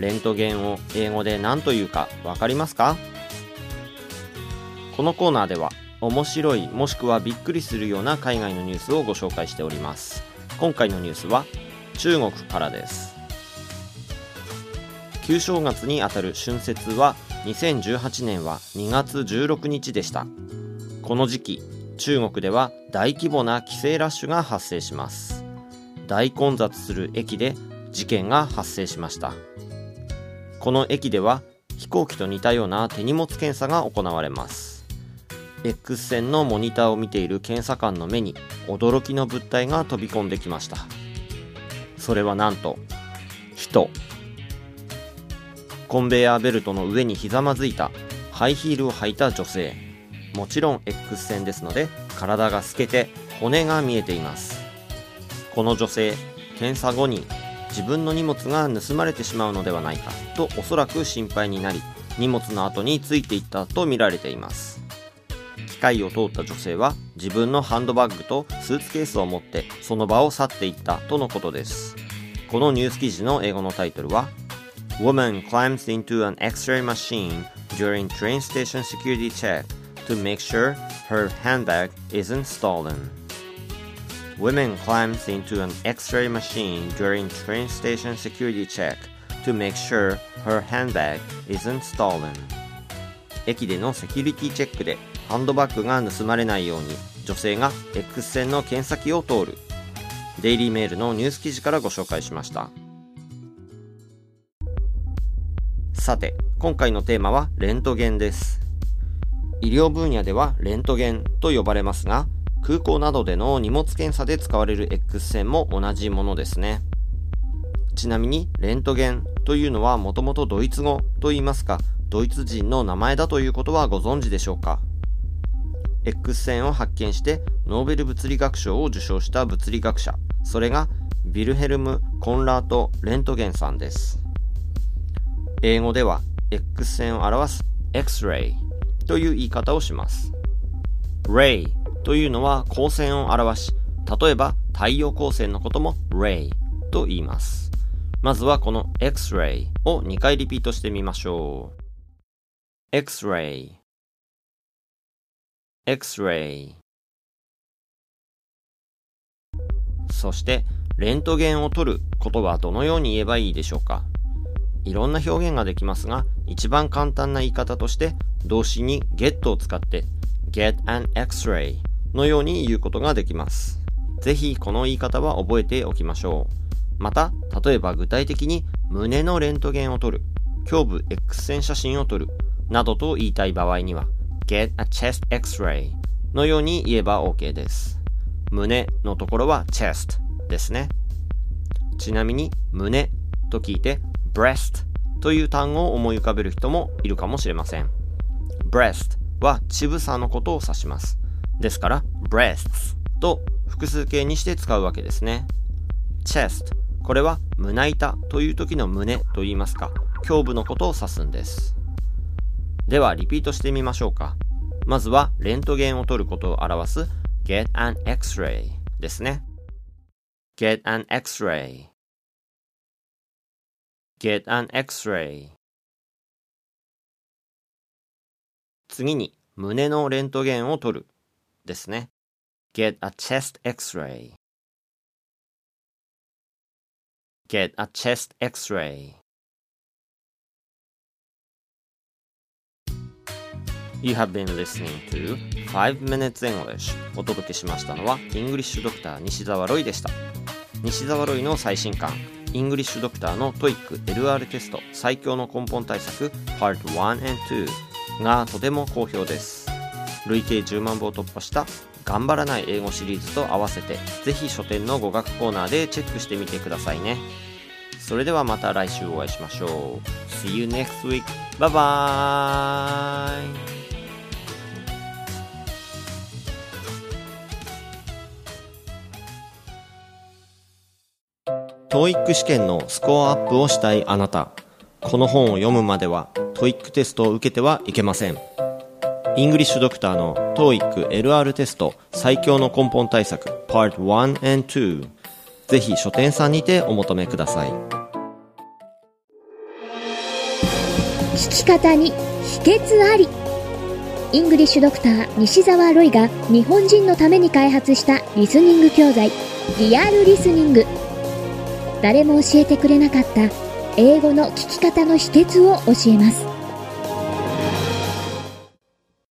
レントゲンを英語で何というかわかりますか？このコーナーでは面白いもしくはびっくりするような海外のニュースをご紹介しております。今回のニュースは中国からです。旧正月にあたる春節は2018年は2月16日でした。この時期中国では大規模な帰省ラッシュが発生します。大混雑する駅で事件が発生しました。この駅では飛行機と似たような手荷物検査が行われます。X 線のモニターを見ている検査官の目に驚きの物体が飛び込んできました。それはなんと人。コンベヤーベルトの上にひざまずいたハイヒールを履いた女性。もちろん X 線ですので体が透けて骨が見えています。この女性検査後に自分の荷物が盗まれてしまうのではないかとおそらく心配になり荷物の後についていったと見られています。機械を通った女性は自分のハンドバッグとスーツケースを持ってその場を去っていったとのことです。このニュース記事の英語のタイトルは Woman climbs into an x-ray machine during train station security check to make sure her handbag isn't stolen. Women climbs into an x-ray machine during train station security check to make sure her handbag isn't stolen. 駅でのセキュリティチェックでハンドバッグが盗まれないように女性が X 線の検査機を通る。デイリーメールのニュース記事からご紹介しました。さて今回のテーマはレントゲンです。医療分野ではレントゲンと呼ばれますが空港などでの荷物検査で使われる X 線も同じものですね。ちなみにレントゲンというのはもともとドイツ語と言いますかドイツ人の名前だということはご存知でしょうか。X 線を発見してノーベル物理学賞を受賞した物理学者それがビルヘルム・コンラート・レントゲンさんです。英語では X 線を表す X-ray という言い方をします。Ray というのは光線を表し例えば太陽光線のことも Ray と言います。まずはこの X-ray を2回リピートしてみましょう。X-ray X-ray そしてレントゲンを取ることはどのように言えばいいでしょうか。いろんな表現ができますが一番簡単な言い方として動詞に get を使って get an x-ray のように言うことができます。ぜひこの言い方は覚えておきましょう。また例えば具体的に胸のレントゲンを取る。胸部 X 線写真を撮る。などと言いたい場合には get a chest x-ray のように言えば OK です。胸のところは chest ですね。ちなみに胸と聞いて breast という単語を思い浮かべる人もいるかもしれません。breast は乳房のことを指します。ですから breasts と複数形にして使うわけですね。chest これは胸板という時の胸と言いますか胸部のことを指すんです。ではリピートしてみましょうか。まずはレントゲンを取ることを表す get an x-ray ですね。get an x-ray get an x-ray 次に胸のレントゲンを取る。ですね get a chest x-ray get a chest x-ray You have been listening to 5 Minutes English お届けしましたのはイングリッシュドクター西澤ロイでした西澤ロイの最新刊イングリッシュドクターの TOEIC LR テスト最強の根本対策 Part 1 and 2がとても好評です累計10万部を突破した頑張らない英語シリーズと合わせてぜひ書店の語学コーナーでチェックしてみてくださいね。それではまた来週お会いしましょう。See you next week バイバイ TOEIC 試験のスコアアップをしたいあなた。この本を読むまでは TOEIC テストを受けてはいけません。イングリッシュドクターの TOEIC LR テスト最強の根本対策 Part 1 and 2ぜひ書店さんにてお求めください。聞き方に秘訣あり。イングリッシュドクター西澤ロイが日本人のために開発したリスニング教材リアルリスニング。誰も教えてくれなかった英語の聞き方の秘訣を教えます。